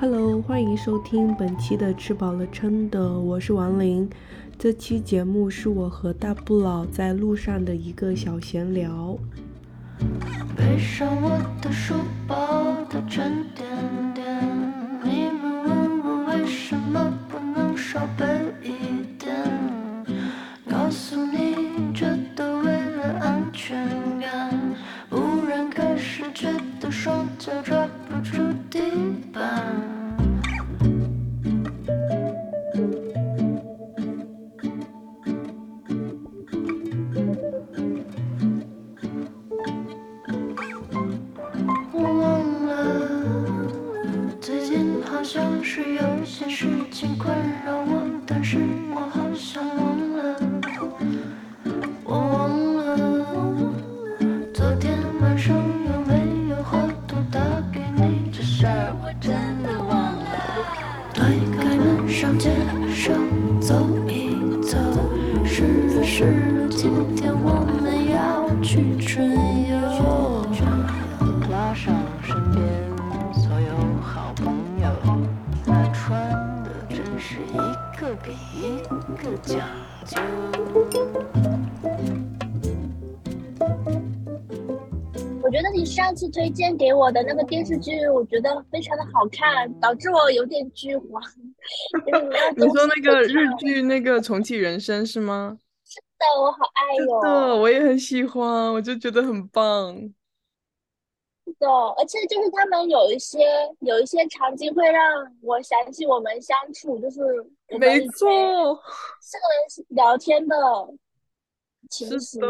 Hello，欢迎收听本期的吃饱了撑的，我是王琳。这期节目是我和大不老在路上的一个小闲聊。背上我的书包，它沉甸上次推荐给我的那个电视剧，我觉得非常的好看，导致我有点剧荒。你说那个日剧那个重启人生是吗？是的，我好爱哟。的，我也很喜欢，我就觉得很棒。是的，而且就是他们有一些有一些场景会让我想起我们相处，就是没错，四个人聊天的情形。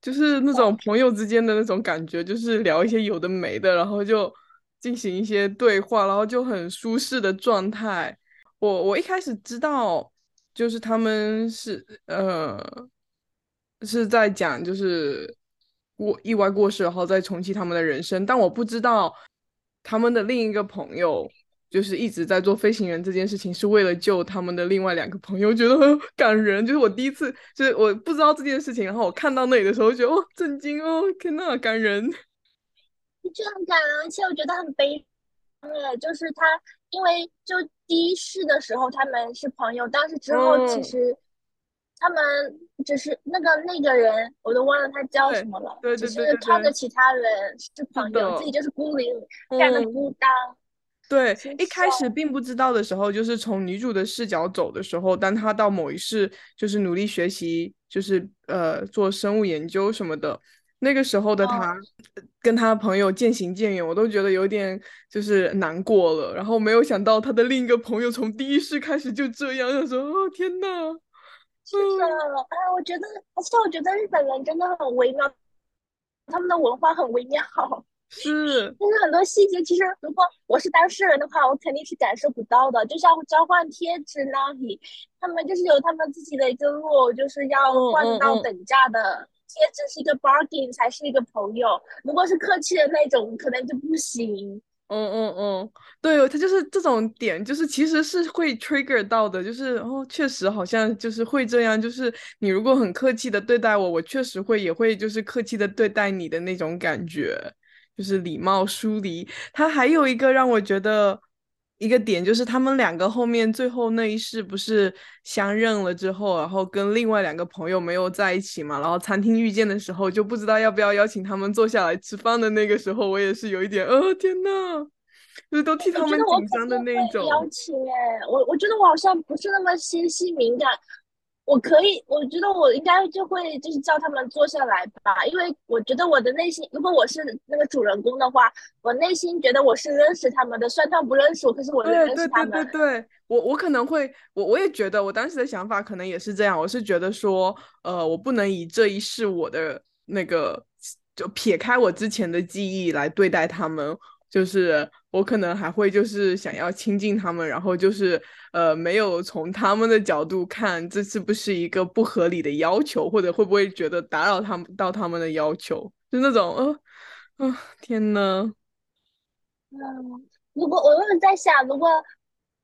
就是那种朋友之间的那种感觉，就是聊一些有的没的，然后就进行一些对话，然后就很舒适的状态。我我一开始知道，就是他们是呃是在讲就是过意外过世，然后再重启他们的人生，但我不知道他们的另一个朋友。就是一直在做飞行员这件事情，是为了救他们的另外两个朋友，觉得很感人。就是我第一次，就是我不知道这件事情，然后我看到那里的时候，觉得哦，震惊哦，天呐，感人。就很感人，而且我觉得很悲伤。就是他，因为就第一世的时候他们是朋友，但是之后其实他们只是那个那个人，我都忘了他叫什么了。对对对。只是看着其他人是朋友，自己就是孤零，非常的孤单。对，一开始并不知道的时候，就是从女主的视角走的时候，当她到某一世，就是努力学习，就是呃做生物研究什么的，那个时候的她，跟她朋友渐行渐远，我都觉得有点就是难过了。然后没有想到她的另一个朋友从第一世开始就这样，就说哦天呐，是的，哎，我觉得，而且我觉得日本人真的很微妙，他们的文化很微妙。是，就是很多细节，其实如果我是当事人的话，我肯定是感受不到的。就像交换贴纸那里，他们就是有他们自己的一个路，就是要换到等价的贴纸是一个 bargain 才是一个朋友。如果是客气的那种，可能就不行。嗯嗯嗯，对，他就是这种点，就是其实是会 trigger 到的，就是哦，确实好像就是会这样，就是你如果很客气的对待我，我确实会也会就是客气的对待你的那种感觉。就是礼貌疏离，他还有一个让我觉得一个点，就是他们两个后面最后那一世不是相认了之后，然后跟另外两个朋友没有在一起嘛，然后餐厅遇见的时候就不知道要不要邀请他们坐下来吃饭的那个时候，我也是有一点，呃，天呐，就是都替他们紧张的那种。邀请哎，我我觉得我好像不是那么心细敏感。我可以，我觉得我应该就会就是叫他们坐下来吧，因为我觉得我的内心，如果我是那个主人公的话，我内心觉得我是认识他们的，虽然他们不认识我，可是我认识他们。对对对对，我我可能会，我我也觉得，我当时的想法可能也是这样，我是觉得说，呃，我不能以这一世我的那个，就撇开我之前的记忆来对待他们。就是我可能还会就是想要亲近他们，然后就是呃没有从他们的角度看这是不是一个不合理的要求，或者会不会觉得打扰他们到他们的要求，就那种呃啊天呐。嗯，如果我有在想，如果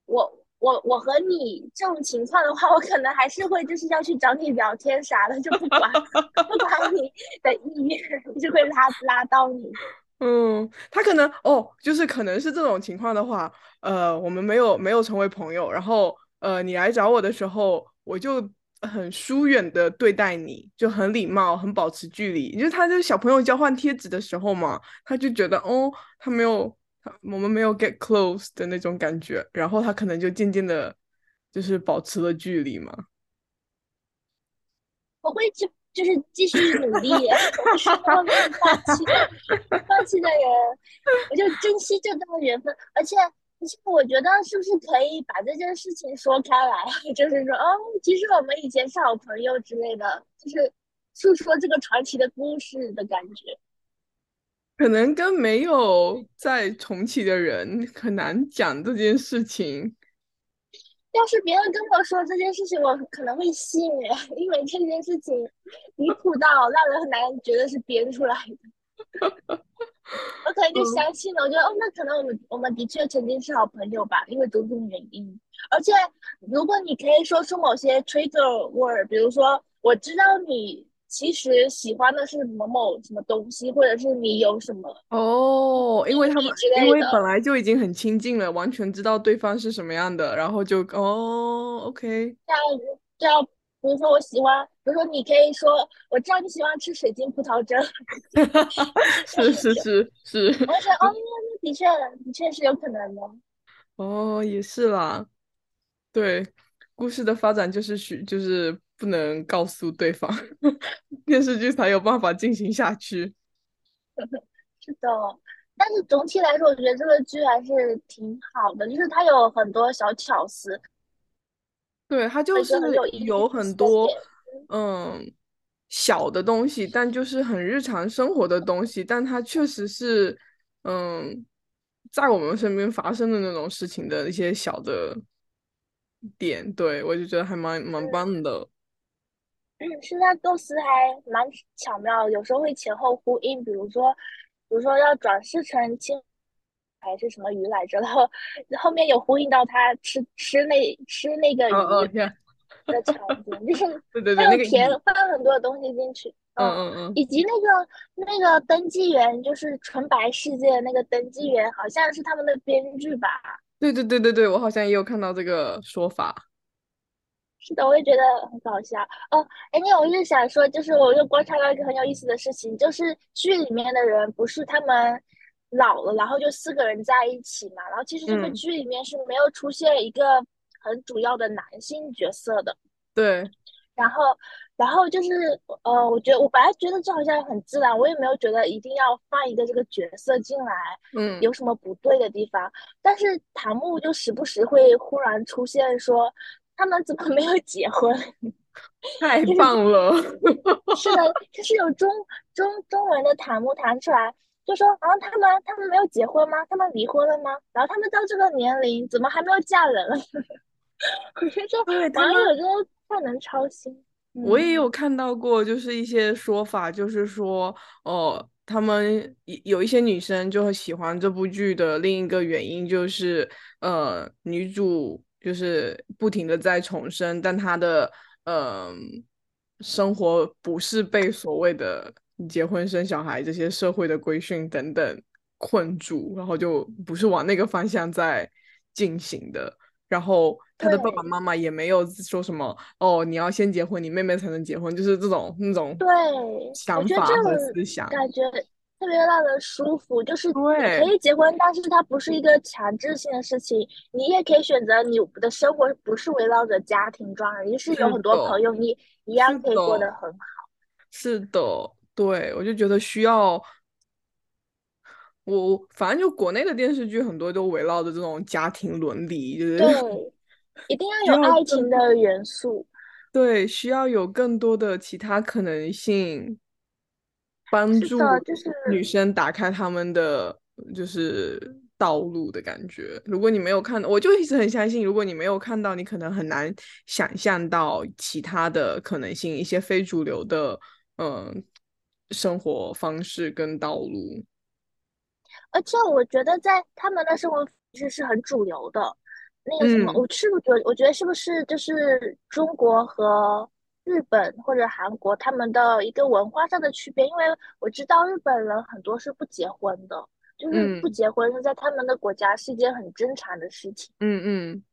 我我我和你这种情况的话，我可能还是会就是要去找你聊天啥的，就不管 不管你的意愿，就会拉拉到你。嗯，他可能哦，就是可能是这种情况的话，呃，我们没有没有成为朋友，然后呃，你来找我的时候，我就很疏远的对待你，就很礼貌，很保持距离。就是他就是小朋友交换贴纸的时候嘛，他就觉得哦，他没有。我们没有 get close 的那种感觉，然后他可能就渐渐的，就是保持了距离嘛。我会就就是继续努力，我是放弃放弃的人。我就珍惜这段缘分，而且而且我觉得是不是可以把这件事情说开来，就是说，哦，其实我们以前是好朋友之类的，就是诉说这个传奇的故事的感觉。可能跟没有在重启的人很难讲这件事情。要是别人跟我说这件事情，我可能会信，因为这件事情离谱到让人很难觉得是编出来的。我可能就相信了，我觉得哦，那可能我们我们的确曾经是好朋友吧，因为种种原因。而且如果你可以说出某些 trigger word，比如说我知道你。其实喜欢的是某某什么东西，或者是你有什么哦，因为他们因为本来就已经很亲近了，完全知道对方是什么样的，然后就哦，OK。这样这样，比如说我喜欢，比如说你可以说，我知道你喜欢吃水晶葡萄汁 是是是是。我说 哦，那的确的确是有可能的。哦，也是啦，对，故事的发展就是许就是。不能告诉对方，电视剧才有办法进行下去。是的，但是总体来说，我觉得这个剧还是挺好的，就是它有很多小巧思。对，它就是有很多嗯小的东西，但就是很日常生活的东西，但它确实是嗯在我们身边发生的那种事情的一些小的点。对我就觉得还蛮蛮棒的。嗯，现在构思还蛮巧妙，有时候会前后呼应。比如说，比如说要转世成青还是什么鱼来着，然 后后面有呼应到他吃吃那吃那个鱼的场景，就是 对对对，那个填放了很多的东西进去。嗯嗯嗯，以及那个那个登记员，就是纯白世界的那个登记员，好像是他们的编剧吧？对对对对对，我好像也有看到这个说法。是的，我也觉得很搞笑哦。哎，你我就想说，就是我又观察到一个很有意思的事情，就是剧里面的人不是他们老了，然后就四个人在一起嘛。然后其实这个剧里面是没有出现一个很主要的男性角色的。对。然后，然后就是呃，我觉得我本来觉得这好像很自然，我也没有觉得一定要放一个这个角色进来，嗯，有什么不对的地方。但是唐木就时不时会忽然出现说。他们怎么没有结婚？太棒了！是的，就是有中中中文的弹幕弹出来，就说啊，他们他们没有结婚吗？他们离婚了吗？然后他们到这个年龄，怎么还没有嫁人？我觉得网友真的太能操心。我也有看到过，就是一些说法，就是说哦，他们有一些女生就喜欢这部剧的另一个原因，就是呃，女主。就是不停的在重生，但他的嗯生活不是被所谓的结婚生小孩这些社会的规训等等困住，然后就不是往那个方向在进行的。然后他的爸爸妈妈也没有说什么哦，你要先结婚，你妹妹才能结婚，就是这种那种对想法和思想感觉。特别让人舒服，就是你可以结婚，但是它不是一个强制性的事情。你也可以选择你的生活不是围绕着家庭状态，就是有很多朋友，你一样可以过得很好。是的，对，我就觉得需要我，反正就国内的电视剧很多都围绕着这种家庭伦理，就是对，一定要有爱情的元素。对，需要有更多的其他可能性。帮助女生打开他们的就是道路的感觉。如果你没有看到，我就一直很相信，如果你没有看到，你可能很难想象到其他的可能性，一些非主流的嗯生活方式跟道路。而且我觉得在他们的生活其实是很主流的。那个什么，我是不是觉得？我觉得是不是就是中国和日本或者韩国他们的一个文化上的区别？因为我知道日本人很多是不结婚的，就是不结婚是在他们的国家是一件很正常的事情。嗯嗯。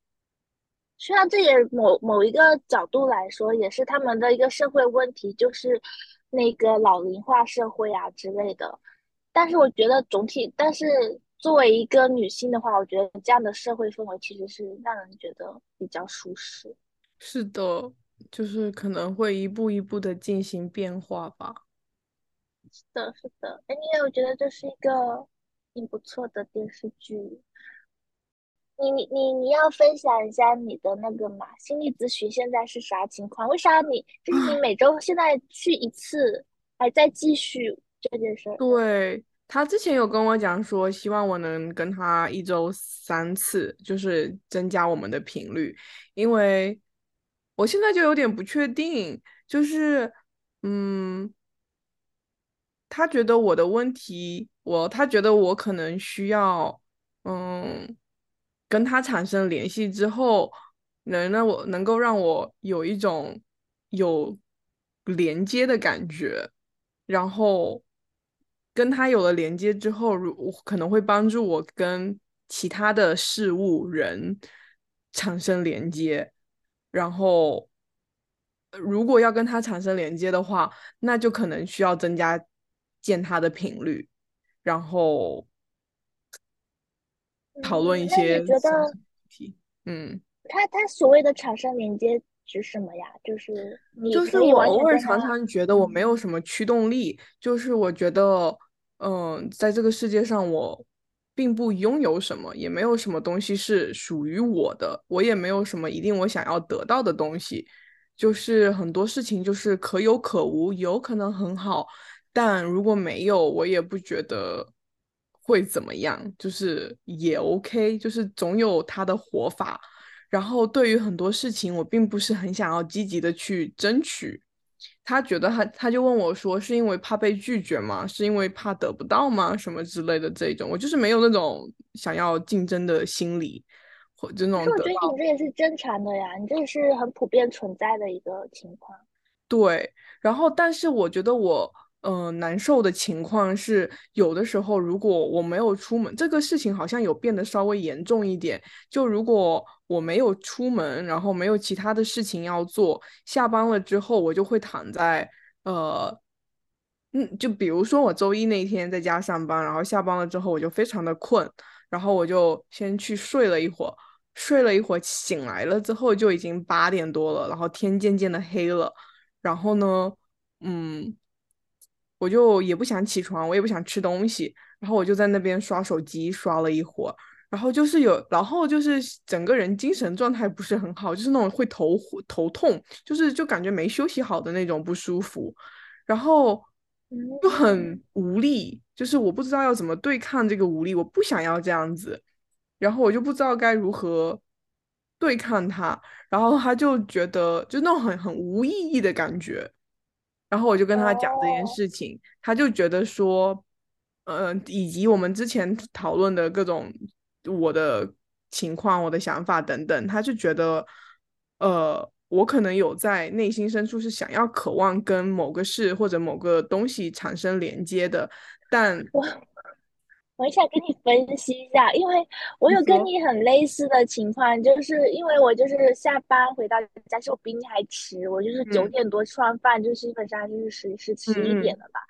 虽然这也某某一个角度来说，也是他们的一个社会问题，就是那个老龄化社会啊之类的。但是我觉得总体，但是作为一个女性的话，我觉得这样的社会氛围其实是让人觉得比较舒适。是的，就是可能会一步一步的进行变化吧。是的，是的。哎，你有觉得这是一个挺不错的电视剧？你你你你要分享一下你的那个嘛心理咨询现在是啥情况？为啥你就是你每周现在去一次，还在继续这件事？对他之前有跟我讲说，希望我能跟他一周三次，就是增加我们的频率，因为我现在就有点不确定，就是嗯，他觉得我的问题，我他觉得我可能需要嗯。跟他产生联系之后，能让我能够让我有一种有连接的感觉，然后跟他有了连接之后，如可能会帮助我跟其他的事物人产生连接，然后如果要跟他产生连接的话，那就可能需要增加见他的频率，然后。讨论一些觉得题，嗯，他他所谓的产生连接指什么呀？就是你就是我偶尔常常觉得我没有什么驱动力，就是我觉得，嗯，在这个世界上我并不拥有什么，也没有什么东西是属于我的，我也没有什么一定我想要得到的东西，就是很多事情就是可有可无，有可能很好，但如果没有，我也不觉得。会怎么样？就是也 OK，就是总有他的活法。然后对于很多事情，我并不是很想要积极的去争取。他觉得他他就问我说：“是因为怕被拒绝吗？是因为怕得不到吗？什么之类的这种。”我就是没有那种想要竞争的心理，或者那种。我觉得你这也是正常的呀，你这也是很普遍存在的一个情况。对，然后但是我觉得我。嗯，难受的情况是，有的时候如果我没有出门，这个事情好像有变得稍微严重一点。就如果我没有出门，然后没有其他的事情要做，下班了之后我就会躺在呃，嗯，就比如说我周一那天在家上班，然后下班了之后我就非常的困，然后我就先去睡了一会儿，睡了一会儿醒来了之后就已经八点多了，然后天渐渐的黑了，然后呢，嗯。我就也不想起床，我也不想吃东西，然后我就在那边刷手机刷了一会儿，然后就是有，然后就是整个人精神状态不是很好，就是那种会头头痛，就是就感觉没休息好的那种不舒服，然后就很。无力，就是我不知道要怎么对抗这个无力，我不想要这样子，然后我就不知道该如何对抗他，然后他就觉得就那种很很无意义的感觉。然后我就跟他讲这件事情，他就觉得说，嗯，以及我们之前讨论的各种我的情况、我的想法等等，他就觉得，呃，我可能有在内心深处是想要、渴望跟某个事或者某个东西产生连接的，但。我我想跟你分析一下，因为我有跟你很类似的情况，就是因为我就是下班回到家，是我比你还迟，我就是九点多吃完饭，就基本上就是十十十一点了吧。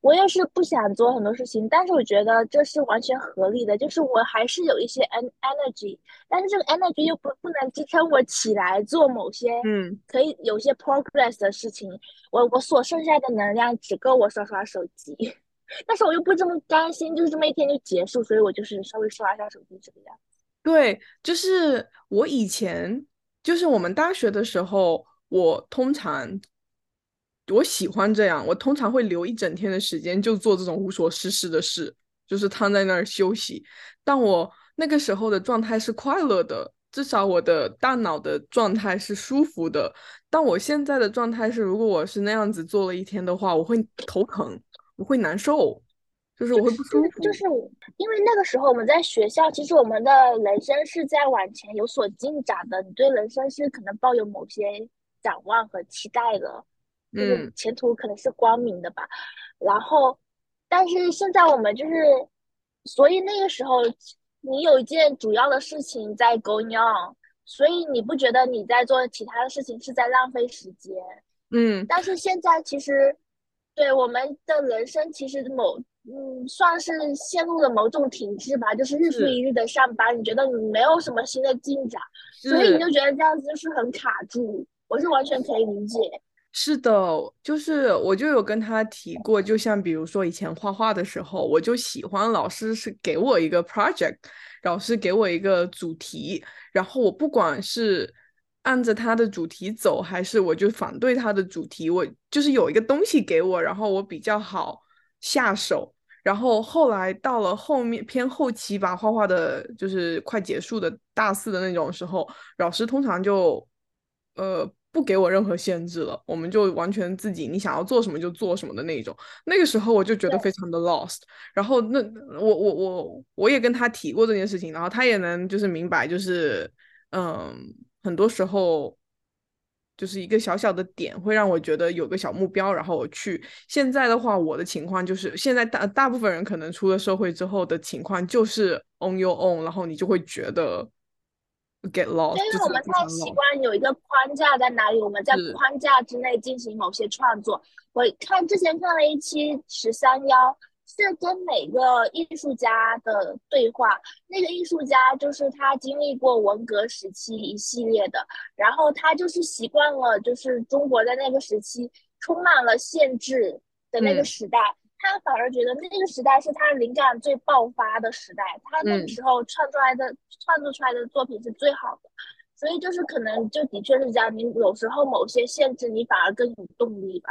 我也是不想做很多事情，但是我觉得这是完全合理的，就是我还是有一些 en energy，但是这个 energy 又不不能支撑我起来做某些嗯可以有些 progress 的事情，我我所剩下的能量只够我刷刷手机。但是我又不这么甘心，就是这么一天就结束，所以我就是稍微刷一下手机这个样子。对，就是我以前，就是我们大学的时候，我通常我喜欢这样，我通常会留一整天的时间就做这种无所事事的事，就是躺在那儿休息。但我那个时候的状态是快乐的，至少我的大脑的状态是舒服的。但我现在的状态是，如果我是那样子做了一天的话，我会头疼。我会难受，就是我会不舒服。就是因为那个时候我们在学校，其实我们的人生是在往前有所进展的，你对人生是可能抱有某些展望和期待的，嗯，前途可能是光明的吧。然后，但是现在我们就是，所以那个时候你有一件主要的事情在 going on，所以你不觉得你在做其他的事情是在浪费时间？嗯，但是现在其实，对我们的人生其实某嗯算是陷入了某种停滞吧，就是日复一日的上班，你觉得你没有什么新的进展，所以你就觉得这样子就是很卡住。我是完全可以理解。是的，就是我就有跟他提过，就像比如说以前画画的时候，我就喜欢老师是给我一个 project，老师给我一个主题，然后我不管是。按着他的主题走，还是我就反对他的主题？我就是有一个东西给我，然后我比较好下手。然后后来到了后面偏后期吧，画画的就是快结束的大四的那种时候，老师通常就呃不给我任何限制了，我们就完全自己你想要做什么就做什么的那种。那个时候我就觉得非常的 lost。然后那我我我我也跟他提过这件事情，然后他也能就是明白，就是嗯。很多时候，就是一个小小的点会让我觉得有个小目标，然后我去。现在的话，我的情况就是，现在大大部分人可能出了社会之后的情况就是 on your own，然后你就会觉得 get lost。因为我们太习惯有一个框架在哪里，我们在框架之内进行某些创作。我看之前看了一期十三幺。是跟每个艺术家的对话，那个艺术家就是他经历过文革时期一系列的，然后他就是习惯了，就是中国在那个时期充满了限制的那个时代，他反而觉得那个时代是他灵感最爆发的时代，他那个时候创出来的创作出来的作品是最好的，所以就是可能就的确是这样，你有时候某些限制你反而更有动力吧，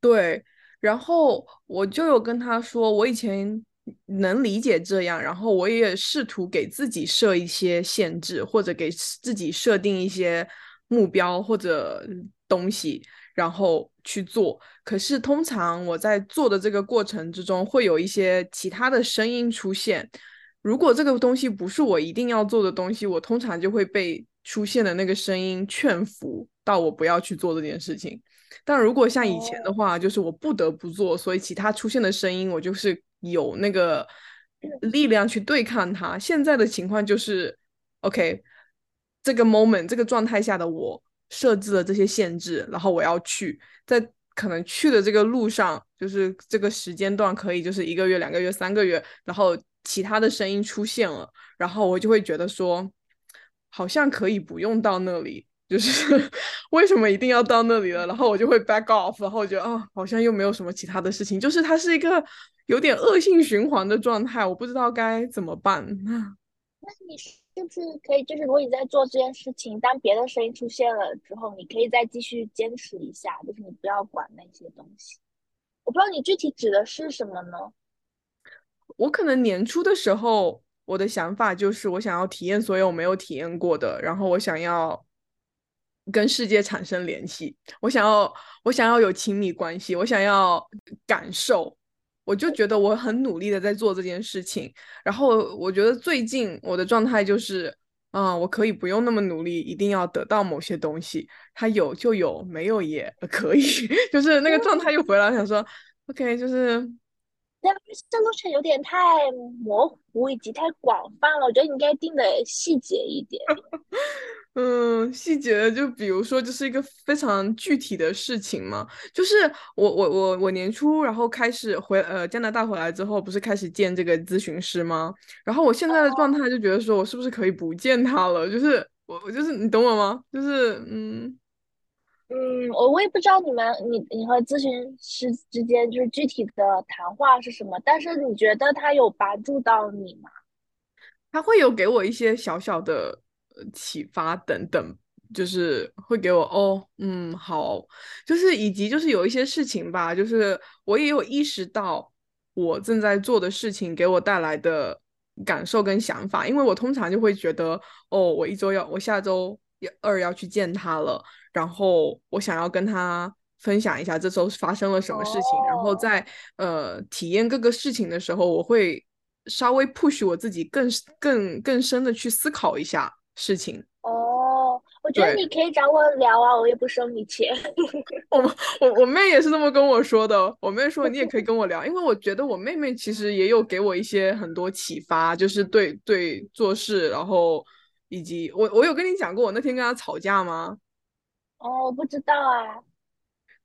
对。然后我就有跟他说，我以前能理解这样，然后我也试图给自己设一些限制，或者给自己设定一些目标或者东西，然后去做。可是通常我在做的这个过程之中，会有一些其他的声音出现。如果这个东西不是我一定要做的东西，我通常就会被出现的那个声音劝服到我不要去做这件事情。但如果像以前的话，就是我不得不做，所以其他出现的声音，我就是有那个力量去对抗它。现在的情况就是，OK，这个 moment 这个状态下的我设置了这些限制，然后我要去，在可能去的这个路上，就是这个时间段可以就是一个月、两个月、三个月，然后其他的声音出现了，然后我就会觉得说，好像可以不用到那里。就是 为什么一定要到那里了？然后我就会 back off，然后我觉得啊，好像又没有什么其他的事情。就是它是一个有点恶性循环的状态，我不知道该怎么办。那你就是可以，就是如果你在做这件事情，当别的声音出现了之后，你可以再继续坚持一下，就是你不要管那些东西。我不知道你具体指的是什么呢？我可能年初的时候，我的想法就是我想要体验所有没有体验过的，然后我想要。跟世界产生联系，我想要，我想要有亲密关系，我想要感受，我就觉得我很努力的在做这件事情。然后我觉得最近我的状态就是，啊，我可以不用那么努力，一定要得到某些东西，它有就有，没有也可以，就是那个状态又回来，想说，OK，就是，但这路程有点太模糊以及太广泛了，我觉得应该定的细节一点。嗯，细节就比如说，就是一个非常具体的事情嘛。就是我我我我年初然后开始回呃加拿大回来之后，不是开始见这个咨询师吗？然后我现在的状态就觉得说，我是不是可以不见他了？就是我我就是你懂我吗？就是嗯嗯，我我也不知道你们你你和咨询师之间就是具体的谈话是什么，但是你觉得他有帮助到你吗？他会有给我一些小小的。启发等等，就是会给我哦，嗯，好，就是以及就是有一些事情吧，就是我也有意识到我正在做的事情给我带来的感受跟想法，因为我通常就会觉得，哦，我一周要，我下周二要去见他了，然后我想要跟他分享一下这周发生了什么事情，然后在呃体验各个事情的时候，我会稍微 push 我自己更更更深的去思考一下事情。哦，我觉得你可以找我聊啊，我也不收你钱。我我我妹也是这么跟我说的，我妹说你也可以跟我聊，因为我觉得我妹妹其实也有给我一些很多启发，就是对对做事，然后以及我我有跟你讲过我那天跟她吵架吗？哦，我不知道啊。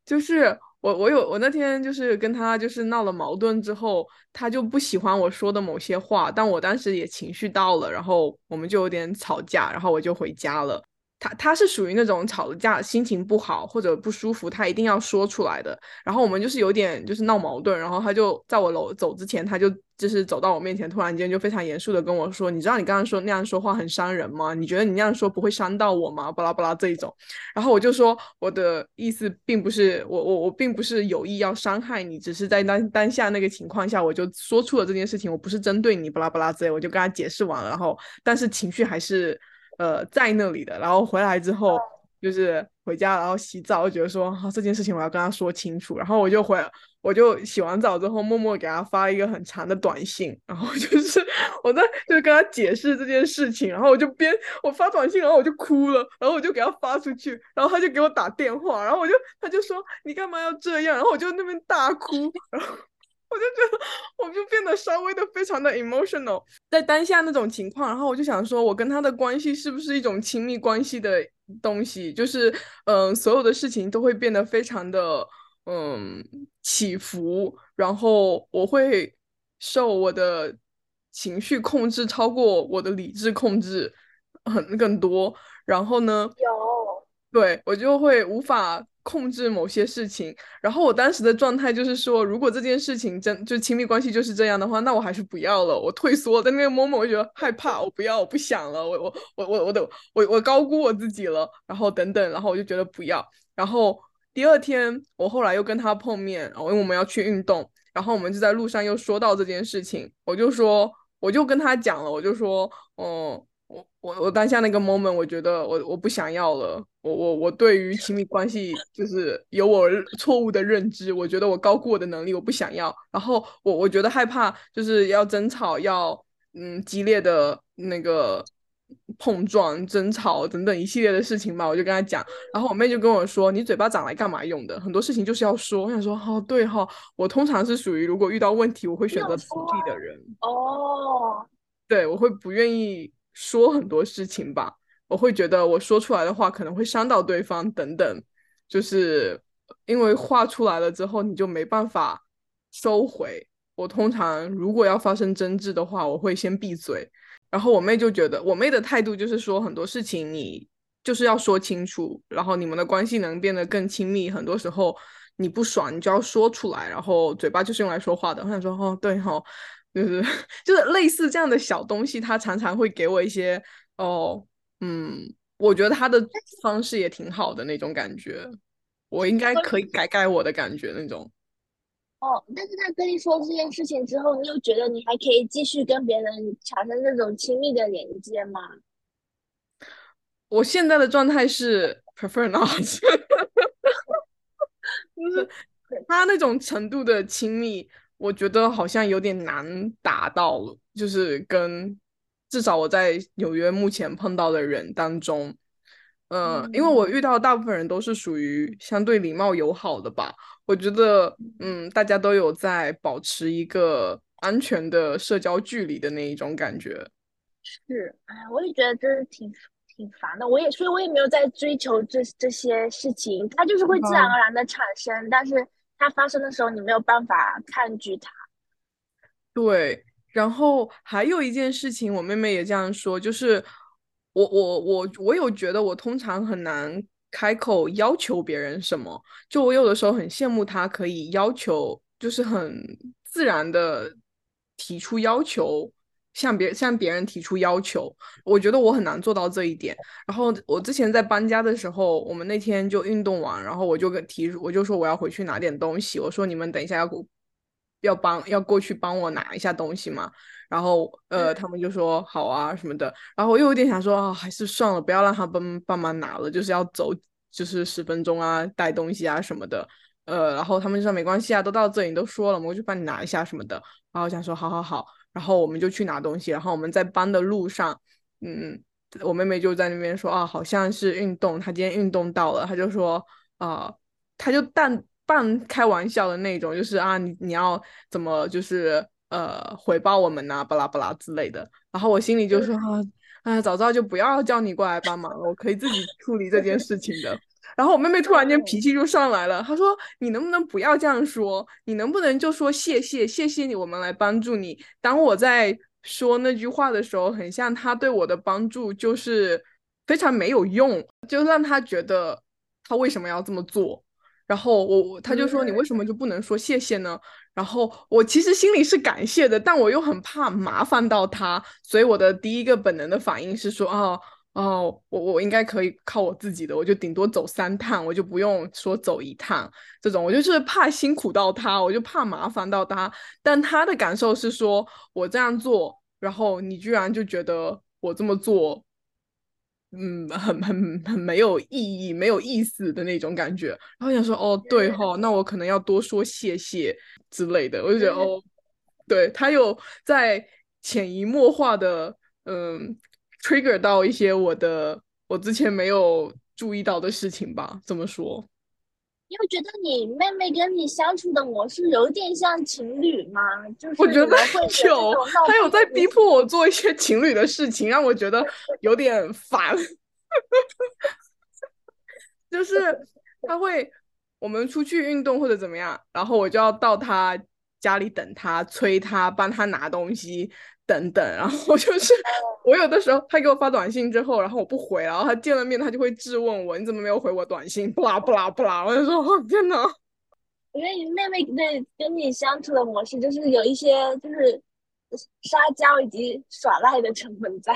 就是我，我有我那天就是跟他就是闹了矛盾之后，他就不喜欢我说的某些话，但我当时也情绪到了，然后我们就有点吵架，然后我就回家了。他他是属于那种吵了架心情不好或者不舒服，他一定要说出来的。然后我们就是有点就是闹矛盾，然后他就在我楼走之前，他就就是走到我面前，突然间就非常严肃的跟我说：“你知道你刚刚说那样说话很伤人吗？你觉得你那样说不会伤到我吗？”巴拉巴拉这一种。然后我就说我的意思并不是我我我并不是有意要伤害你，只是在当当下那个情况下，我就说出了这件事情，我不是针对你，巴拉巴拉之类，我就跟他解释完了。然后但是情绪还是。呃，在那里的，然后回来之后就是回家，然后洗澡，觉得说啊这件事情我要跟他说清楚，然后我就回，我就洗完澡之后默默给他发一个很长的短信，然后就是我在就是跟他解释这件事情，然后我就边我发短信，然后我就哭了，然后我就给他发出去，然后他就给我打电话，然后我就他就说你干嘛要这样，然后我就那边大哭，然后。我就觉得，我就变得稍微的非常的 emotional，在当下那种情况，然后我就想说，我跟他的关系是不是一种亲密关系的东西？就是，嗯，所有的事情都会变得非常的，嗯，起伏，然后我会受我的情绪控制超过我的理智控制很更多，然后呢，有，对我就会无法。控制某些事情，然后我当时的状态就是说，如果这件事情真就亲密关系就是这样的话，那我还是不要了，我退缩。在那个 moment，我觉得害怕，我不要，我不想了，我我我我我的我我高估我自己了，然后等等，然后我就觉得不要。然后第二天，我后来又跟他碰面，然后因为我们要去运动，然后我们就在路上又说到这件事情，我就说，我就跟他讲了，我就说，嗯。我我我当下那个 moment，我觉得我我不想要了。我我我对于亲密关系就是有我错误的认知，我觉得我高估我的能力，我不想要。然后我我觉得害怕，就是要争吵，要嗯激烈的那个碰撞、争吵等等一系列的事情吧。我就跟他讲，然后我妹就跟我说：“你嘴巴长来干嘛用的？很多事情就是要说。”我想说：“哦，对哈，我通常是属于如果遇到问题，我会选择逃避的人。”哦，对，我会不愿意。说很多事情吧，我会觉得我说出来的话可能会伤到对方等等，就是因为话出来了之后你就没办法收回。我通常如果要发生争执的话，我会先闭嘴。然后我妹就觉得，我妹的态度就是说很多事情你就是要说清楚，然后你们的关系能变得更亲密。很多时候你不爽你就要说出来，然后嘴巴就是用来说话的。我想说，哦，对哈。就是 就是类似这样的小东西，他常常会给我一些哦，嗯，我觉得他的方式也挺好的那种感觉，我应该可以改改我的感觉那种。哦，但是他跟你说这件事情之后，你又觉得你还可以继续跟别人产生这种亲密的连接吗？我现在的状态是 prefer not，就是他那种程度的亲密。我觉得好像有点难达到了，就是跟至少我在纽约目前碰到的人当中，嗯，因为我遇到大部分人都是属于相对礼貌友好的吧。我觉得，嗯，大家都有在保持一个安全的社交距离的那一种感觉。是，哎，我也觉得这是挺挺烦的。我也，所以我也没有在追求这这些事情，它就是会自然而然的产生，但是。它发生的时候，你没有办法抗拒它。对，然后还有一件事情，我妹妹也这样说，就是我我我我有觉得我通常很难开口要求别人什么，就我有的时候很羡慕她可以要求，就是很自然的提出要求。向别向别人提出要求，我觉得我很难做到这一点。然后我之前在搬家的时候，我们那天就运动完，然后我就跟提，我就说我要回去拿点东西。我说你们等一下要过要帮要过去帮我拿一下东西嘛。然后呃，他们就说好啊什么的。然后我又有点想说啊，还是算了，不要让他帮帮忙拿了，就是要走就是十分钟啊，带东西啊什么的。呃，然后他们就说没关系啊，都到这里都说了，我就帮你拿一下什么的。然后我想说好好好，然后我们就去拿东西。然后我们在搬的路上，嗯，我妹妹就在那边说啊，好像是运动，她今天运动到了，她就说啊，她就半半开玩笑的那种，就是啊，你你要怎么就是呃回报我们呐，巴拉巴拉之类的。然后我心里就说啊，啊，早知道就不要叫你过来帮忙了，我可以自己处理这件事情的。然后我妹妹突然间脾气就上来了，她说：“你能不能不要这样说？你能不能就说谢谢，谢谢你，我们来帮助你。”当我在说那句话的时候，很像他对我的帮助就是非常没有用，就让他觉得他为什么要这么做。然后我他就说：“你为什么就不能说谢谢呢？”然后我其实心里是感谢的，但我又很怕麻烦到他，所以我的第一个本能的反应是说：“哦。”哦，我我应该可以靠我自己的，我就顶多走三趟，我就不用说走一趟这种，我就是怕辛苦到他，我就怕麻烦到他。但他的感受是说，我这样做，然后你居然就觉得我这么做，嗯，很很很没有意义、没有意思的那种感觉。然后想说，哦，对哈，那我可能要多说谢谢之类的。我就觉得，哦，对他有在潜移默化的，嗯。Trigger 到一些我的我之前没有注意到的事情吧？怎么说？因为觉得你妹妹跟你相处的模式有点像情侣吗？就是我觉得有，他有在逼迫我做一些情侣的事情，让我觉得有点烦。就是他会我们出去运动或者怎么样，然后我就要到他家里等他，催他帮他拿东西。等等，然后就是我有的时候他给我发短信之后，然后我不回，然后他见了面他就会质问我，你怎么没有回我短信？不啦不啦不啦，我就说天哪！我觉得你妹妹对跟你相处的模式就是有一些就是撒娇以及耍赖的成分在。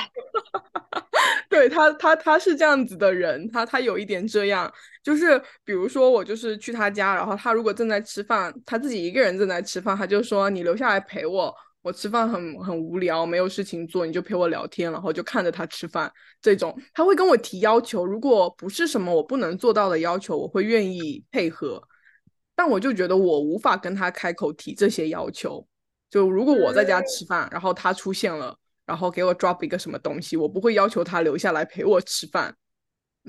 对他他他是这样子的人，他他有一点这样，就是比如说我就是去他家，然后他如果正在吃饭，他自己一个人正在吃饭，他就说你留下来陪我。我吃饭很很无聊，没有事情做，你就陪我聊天，然后就看着他吃饭。这种他会跟我提要求，如果不是什么我不能做到的要求，我会愿意配合。但我就觉得我无法跟他开口提这些要求。就如果我在家吃饭，然后他出现了，然后给我 drop 一个什么东西，我不会要求他留下来陪我吃饭。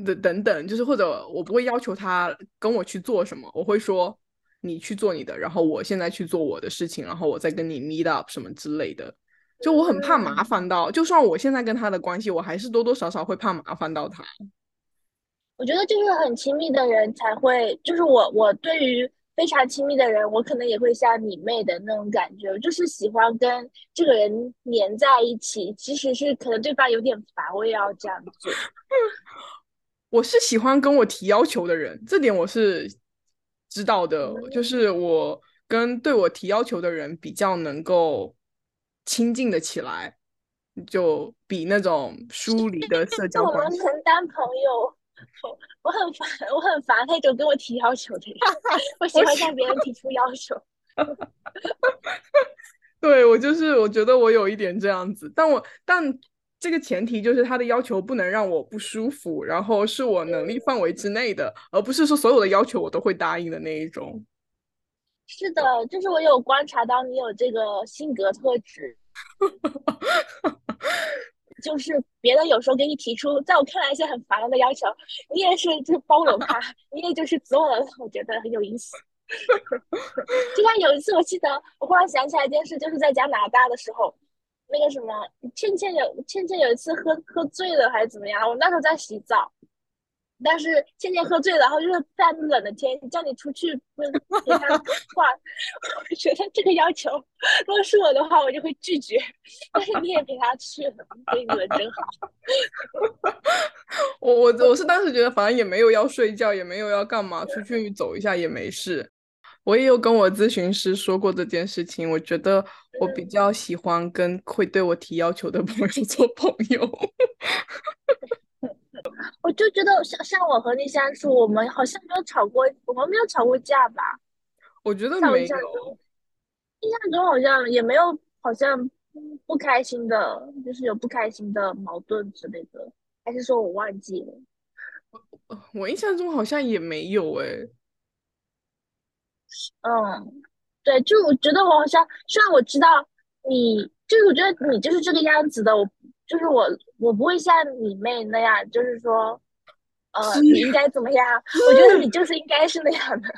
等等等，就是或者我不会要求他跟我去做什么，我会说。你去做你的，然后我现在去做我的事情，然后我再跟你 meet up 什么之类的。就我很怕麻烦到，就算我现在跟他的关系，我还是多多少少会怕麻烦到他。我觉得就是很亲密的人才会，就是我我对于非常亲密的人，我可能也会像你妹的那种感觉，就是喜欢跟这个人黏在一起，即使是可能对方有点烦，我也要这样做。我是喜欢跟我提要求的人，这点我是。知道的，就是我跟对我提要求的人比较能够亲近的起来，就比那种疏离的社交关系。我们能当朋友，我很烦，我很烦那种跟我提要求的人。我喜欢向别人提出要求。对我就是，我觉得我有一点这样子，但我但。这个前提就是他的要求不能让我不舒服，然后是我能力范围之内的，而不是说所有的要求我都会答应的那一种。是的，就是我有观察到你有这个性格特质，就是别人有时候给你提出在我看来一些很烦人的要求，你也是就包容他，你也就是做了，我觉得很有意思。就像有一次，我记得我忽然想起来一件事，就是在加拿大的时候。那个什么，倩倩有倩倩有一次喝喝醉了还是怎么样？我那时候在洗澡，但是倩倩喝醉了，然后就是在冷的天叫你出去跟陪她 话，我觉得这个要求，如果是我的话，我就会拒绝。但是你也陪她去了，所以你们真好。我我我是当时觉得，反正也没有要睡觉，也没有要干嘛，出去走一下也没事。我也有跟我咨询师说过这件事情，我觉得我比较喜欢跟会对我提要求的朋友 做朋友。我就觉得像像我和你相处，我们好像没有吵过，我们没有吵过架吧？我觉得没有。印象中好像也没有，好像不开心的，就是有不开心的矛盾之类的，还是说我忘记了？我印象中好像也没有哎。嗯，对，就我觉得我好像，虽然我知道你，就是我觉得你就是这个样子的，我就是我，我不会像你妹那样，就是说，呃，你应该怎么样？我觉得你 就是应该是那样的。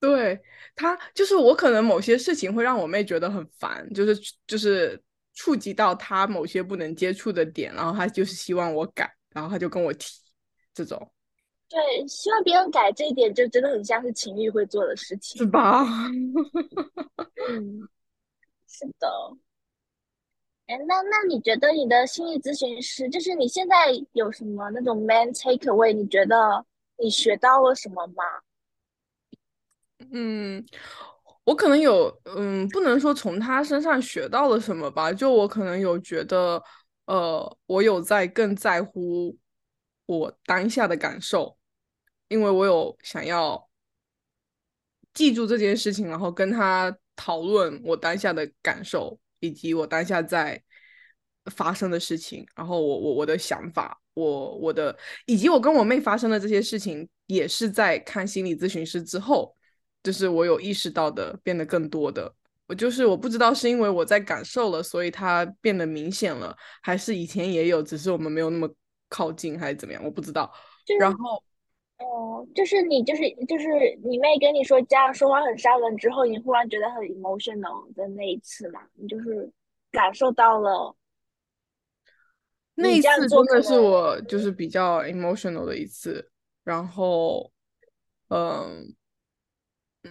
对他，就是我可能某些事情会让我妹觉得很烦，就是就是触及到她某些不能接触的点，然后她就是希望我改，然后她就跟我提这种。对，希望别人改这一点，就真的很像是情侣会做的事情，是吧？嗯，是的。哎，那那你觉得你的心理咨询师，就是你现在有什么那种 man takeaway？你觉得你学到了什么吗？嗯，我可能有，嗯，不能说从他身上学到了什么吧，就我可能有觉得，呃，我有在更在乎我当下的感受。因为我有想要记住这件事情，然后跟他讨论我当下的感受，以及我当下在发生的事情，然后我我我的想法，我我的以及我跟我妹发生的这些事情，也是在看心理咨询师之后，就是我有意识到的，变得更多的。我就是我不知道是因为我在感受了，所以它变得明显了，还是以前也有，只是我们没有那么靠近，还是怎么样，我不知道。然后。哦，就是你，就是就是你妹跟你说这样说话很伤人之后，你忽然觉得很 emotional 的那一次嘛？你就是感受到了那一次真的是我就是比较 emotional 的一次，然后，嗯。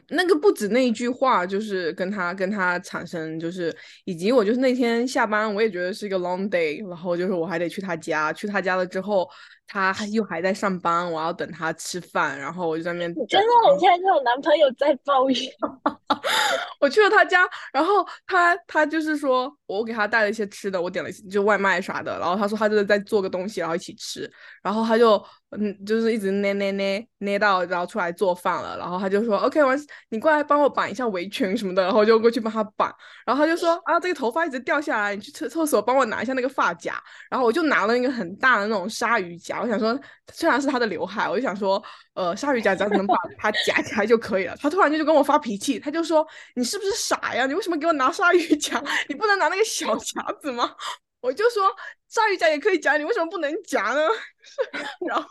那个不止那一句话，就是跟他跟他产生，就是以及我就是那天下班，我也觉得是一个 long day，然后就是我还得去他家，去他家了之后，他又还在上班，我要等他吃饭，然后我就在那边。真的很像这种男朋友在抱怨。我去了他家，然后他他就是说我给他带了一些吃的，我点了就外卖啥的，然后他说他就是在做个东西，然后一起吃，然后他就。嗯，就是一直捏捏捏捏到，然后出来做饭了。然后他就说：“OK，我你过来帮我绑一下围裙什么的。”然后我就过去帮他绑。然后他就说：“啊，这个头发一直掉下来，你去厕厕所帮我拿一下那个发夹。”然后我就拿了一个很大的那种鲨鱼夹。我想说，虽然是他的刘海，我就想说，呃，鲨鱼夹只要能把 它夹起来就可以了。他突然间就跟我发脾气，他就说：“你是不是傻呀？你为什么给我拿鲨鱼夹？你不能拿那个小夹子吗？” 我就说。鲨鱼夹也可以夹，你为什么不能夹呢？然后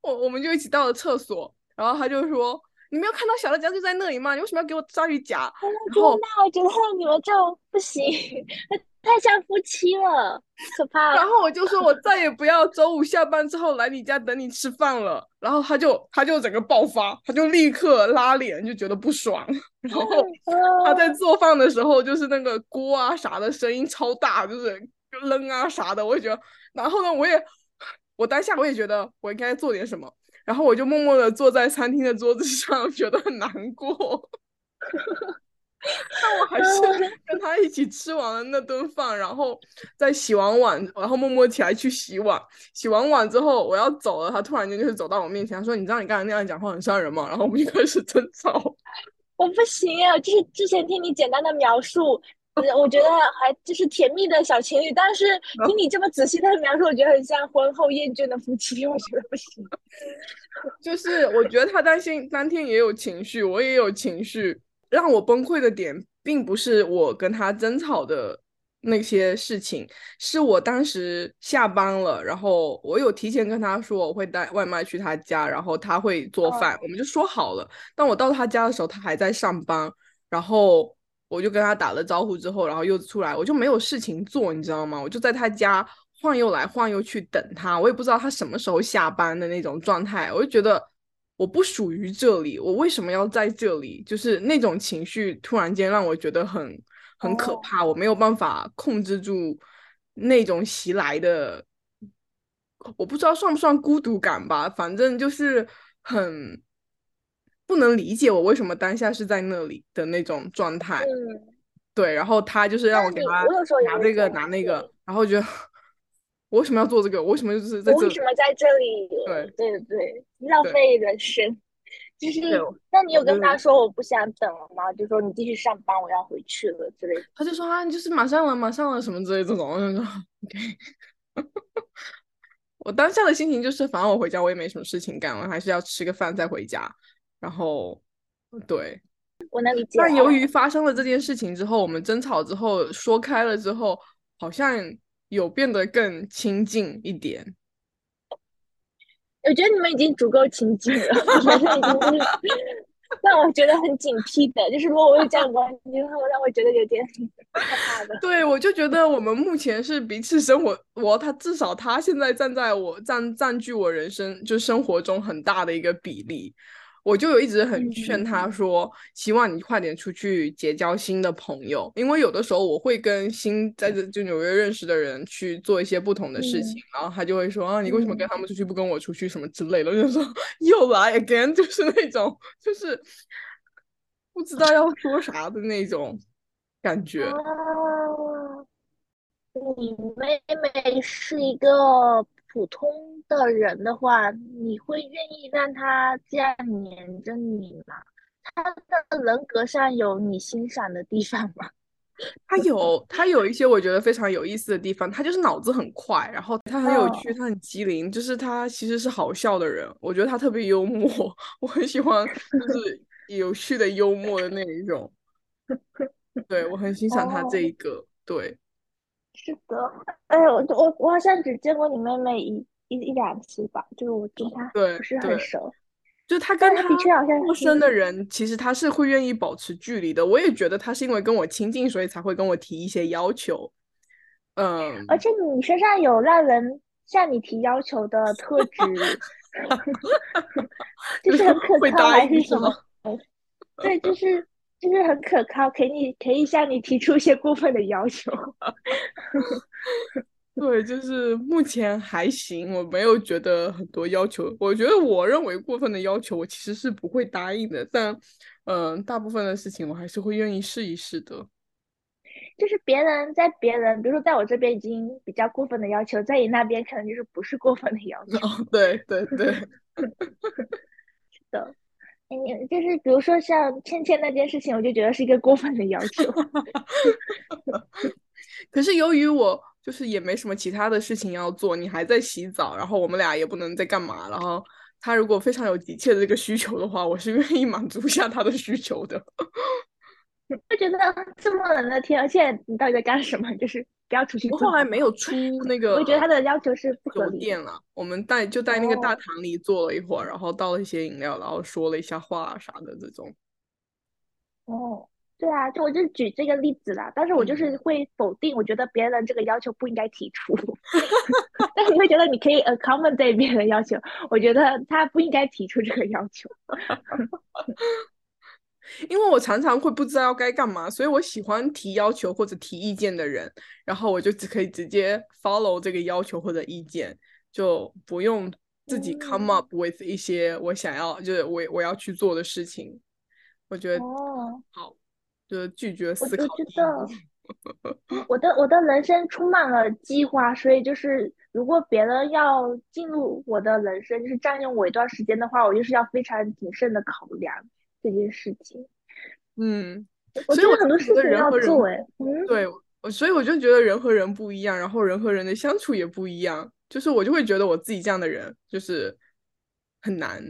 我我们就一起到了厕所，然后他就说：“你没有看到小的夹就在那里吗？你为什么要给我鲨鱼夹？”然后那我觉得你们就不行，太像夫妻了，可怕。然后我就说：“我再也不要周五下班之后来你家等你吃饭了。”然后他就他就整个爆发，他就立刻拉脸，就觉得不爽。然后他在做饭的时候，就是那个锅啊啥的声音超大，就是。扔啊啥的，我也觉得，然后呢，我也，我当下我也觉得我应该做点什么，然后我就默默的坐在餐厅的桌子上，觉得很难过。但我还是跟他一起吃完了那顿饭，然后再洗完碗，然后默默起来去洗碗。洗完碗之后，我要走了，他突然间就是走到我面前，他说：“你知道你刚才那样讲话很伤人吗？”然后我们就开始争吵。我不行啊，就是之前听你简单的描述。我觉得还就是甜蜜的小情侣，但是 听你这么仔细的描述，我觉得很像婚后厌倦的夫妻，我觉得不行。就是我觉得他担心当天也有情绪，我也有情绪，让我崩溃的点，并不是我跟他争吵的那些事情，是我当时下班了，然后我有提前跟他说我会带外卖去他家，然后他会做饭，我们就说好了。但我到他家的时候，他还在上班，然后。我就跟他打了招呼之后，然后又出来，我就没有事情做，你知道吗？我就在他家晃悠来晃悠去等他，我也不知道他什么时候下班的那种状态。我就觉得我不属于这里，我为什么要在这里？就是那种情绪突然间让我觉得很很可怕，我没有办法控制住那种袭来的，我不知道算不算孤独感吧，反正就是很。不能理解我为什么当下是在那里的那种状态，对，然后他就是让我给他拿这个拿那个，然后觉得我为什么要做这个？我为什么就是在这里？我？为什么在这里？对对对，浪费人生。就是，那你有跟他说我不想等了吗？就说你继续上班，我要回去了之类的。他就说啊，就是马上了，马上了什么之类这种。我就说 OK。我当下的心情就是，反正我回家我也没什么事情干，我还是要吃个饭再回家。然后，对，我能理解。但由于发生了这件事情之后，我们争吵之后说开了之后，好像有变得更亲近一点。我觉得你们已经足够亲近了，我觉得已经是让我觉得很警惕的。就是如果我有这样关系，会让我觉得有点害怕的。对，我就觉得我们目前是彼此生活，我他至少他现在站在我占占据我人生就生活中很大的一个比例。我就有一直很劝他说，希望你快点出去结交新的朋友，因为有的时候我会跟新在这就纽约认识的人去做一些不同的事情，然后他就会说啊，你为什么跟他们出去不跟我出去什么之类的，就说又来 again，就是那种就是不知道要说啥的那种感觉。你妹妹是一个。普通的人的话，你会愿意让他这样黏着你吗？他的人格上有你欣赏的地方吗？他有，他有一些我觉得非常有意思的地方。他就是脑子很快，然后他很有趣，他很机灵，就是他其实是好笑的人。我觉得他特别幽默，我很喜欢，就是有趣的幽默的那一种。对我很欣赏他这一个，对。是的，哎，我我我好像只见过你妹妹一一一两次吧，就是我跟她不是很熟，就她跟他的确好像陌生的人，其实他是会愿意保持距离的。我也觉得他是因为跟我亲近，所以才会跟我提一些要求。嗯，而且你身上有让人向你提要求的特质，就是很可靠还是什么？对，就是。就是很可靠，可以可以向你提出一些过分的要求。对，就是目前还行，我没有觉得很多要求。我觉得我认为过分的要求，我其实是不会答应的。但，嗯，大部分的事情我还是会愿意试一试的。就是别人在别人，比如说在我这边已经比较过分的要求，在你那边可能就是不是过分的要求。对对对，是的。你就是比如说像倩倩那件事情，我就觉得是一个过分的要求。可是由于我就是也没什么其他的事情要做，你还在洗澡，然后我们俩也不能再干嘛，然后他如果非常有急切的这个需求的话，我是愿意满足一下他的需求的。就觉得这么冷的天，而且你到底在干什么？就是不要出去。我后来没有出那个，我觉得他的要求是不合理。了，我们在就在那个大堂里坐了一会儿，然后倒了一些饮料，然后说了一下话啥的这种。哦，对啊，就我就举这个例子啦。但是我就是会否定，我觉得别人这个要求不应该提出。但是你会觉得你可以 accommodate 别人要求，我觉得他不应该提出这个要求。因为我常常会不知道该干嘛，所以我喜欢提要求或者提意见的人，然后我就只可以直接 follow 这个要求或者意见，就不用自己 come up with 一些我想要就是我我要去做的事情。我觉得好，就是拒绝思考。我觉得我的我的人生充满了计划，所以就是如果别人要进入我的人生，就是占用我一段时间的话，我就是要非常谨慎的考量。这件事情，嗯，所以我很多事情要做，哎，嗯，对，所以我就觉得人和人不一样，然后人和人的相处也不一样，就是我就会觉得我自己这样的人就是很难，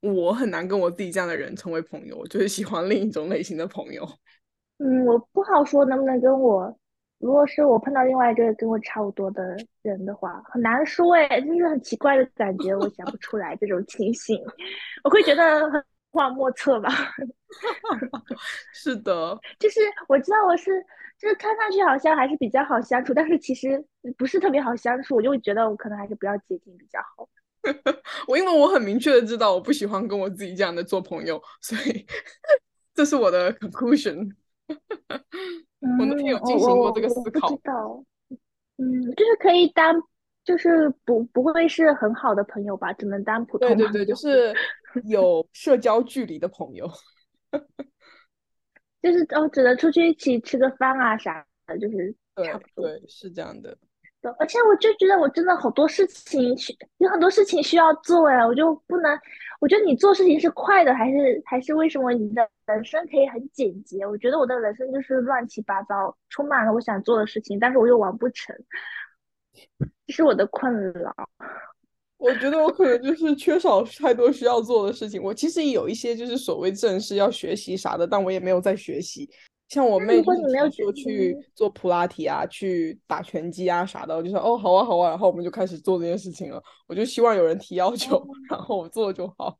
我很难跟我自己这样的人成为朋友，我就是喜欢另一种类型的朋友。嗯，我不好说能不能跟我，如果是我碰到另外一个跟我差不多的人的话，很难说，哎，就是很奇怪的感觉，我想不出来这种情形，我会觉得很。画莫测吧，是的，就是我知道我是，就是看上去好像还是比较好相处，但是其实不是特别好相处，我就会觉得我可能还是不要接近比较好。我因为我很明确的知道我不喜欢跟我自己这样的做朋友，所以这是我的 conclusion。我那天有进行过这个思考，知道，嗯，就是可以当。就是不不会是很好的朋友吧，只能当普通。对对对，就是有社交距离的朋友。就是哦，只能出去一起吃个饭啊啥的，就是差不多。对，是这样的。而且我就觉得我真的好多事情需有很多事情需要做呀，我就不能。我觉得你做事情是快的，还是还是为什么你的人生可以很简洁？我觉得我的人生就是乱七八糟，充满了我想做的事情，但是我又完不成。这是我的困扰。我觉得我可能就是缺少太多需要做的事情。我其实有一些就是所谓正式要学习啥的，但我也没有在学习。像我妹就是说去做普拉提啊，去打拳击啊啥的，我就说哦好啊好啊，然后我们就开始做这件事情了。我就希望有人提要求，然后我做就好。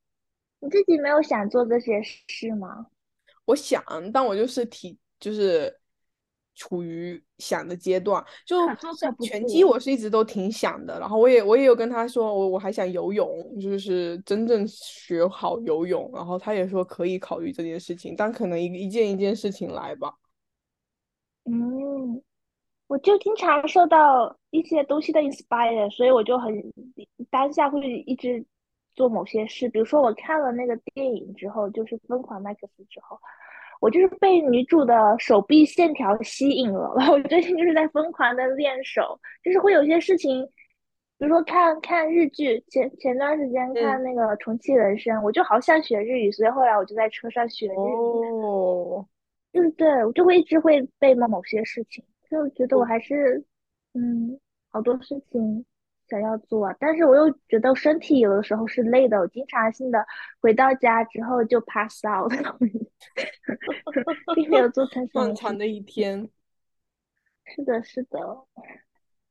你自己没有想做这些事吗？我想，但我就是提就是。处于想的阶段，就拳击我是一直都挺想的，然后我也我也有跟他说，我我还想游泳，就是真正学好游泳，然后他也说可以考虑这件事情，但可能一一件一件事情来吧。嗯，我就经常受到一些东西的 inspire，所以我就很当下会一直做某些事，比如说我看了那个电影之后，就是《疯狂麦克斯》之后。我就是被女主的手臂线条吸引了，然 后我最近就是在疯狂的练手，就是会有些事情，比如说看看日剧，前前段时间看那个《重启人生》，我就好想学日语，所以后来我就在车上学日语。哦，嗯，对，我就会一直会背某某些事情，就觉得我还是，嗯，好多事情。想要做，但是我又觉得身体有的时候是累的，我经常性的回到家之后就 pass out，并没有做成漫长的一天。是的，是的。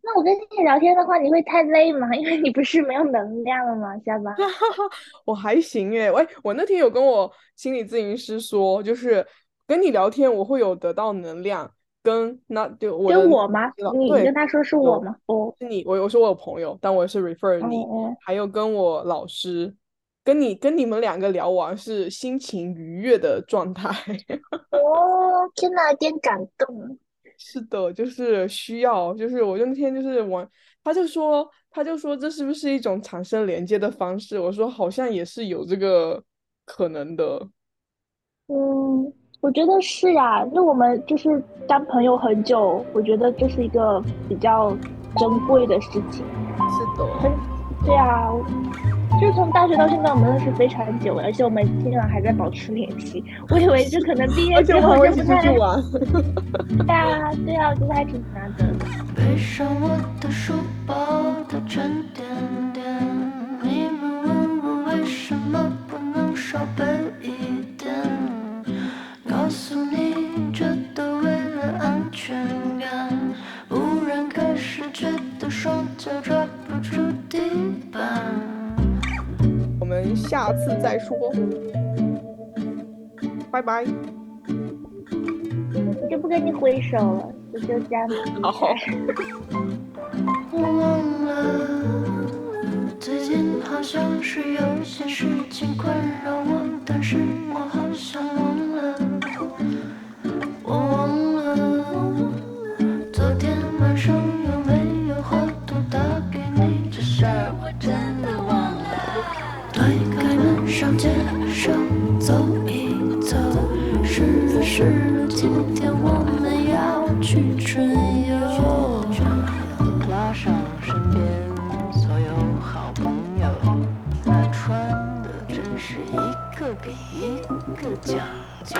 那我跟你聊天的话，你会太累吗？因为你不是没有能量了吗？下班？我还行哎，喂，我那天有跟我心理咨询师说，就是跟你聊天，我会有得到能量。跟那就我跟我吗？你跟他说是我吗？哦，是你。我我说我有朋友，但我是 refer 你。还有跟我老师，跟你跟你们两个聊完是心情愉悦的状态。哦，天哪，有点感动。是的，就是需要，就是我那天就是玩，他就说他就说这是不是一种产生连接的方式？我说好像也是有这个可能的。嗯。我觉得是呀，那我们就是当朋友很久，我觉得这是一个比较珍贵的事情。是的，很对啊，就是从大学到现在，我们认识非常久，而且我们经常还在保持联系。我以为这可能毕业之后就不太。对啊，对啊，我觉得还挺难得的。背上我的书包的沉甸甸，你们问我为什么不能少背全感。忽然开始觉得双脚抓不住地板。我们下次再说，拜拜。我就不跟你挥手了，我就这样子。好。忘了，最近好像是有些事情困扰我，但是我好想忘了。推开门上街上走一走，是了是了，今天我们要去春游。拉上身边所有好朋友，那穿的真是一个比一个讲究。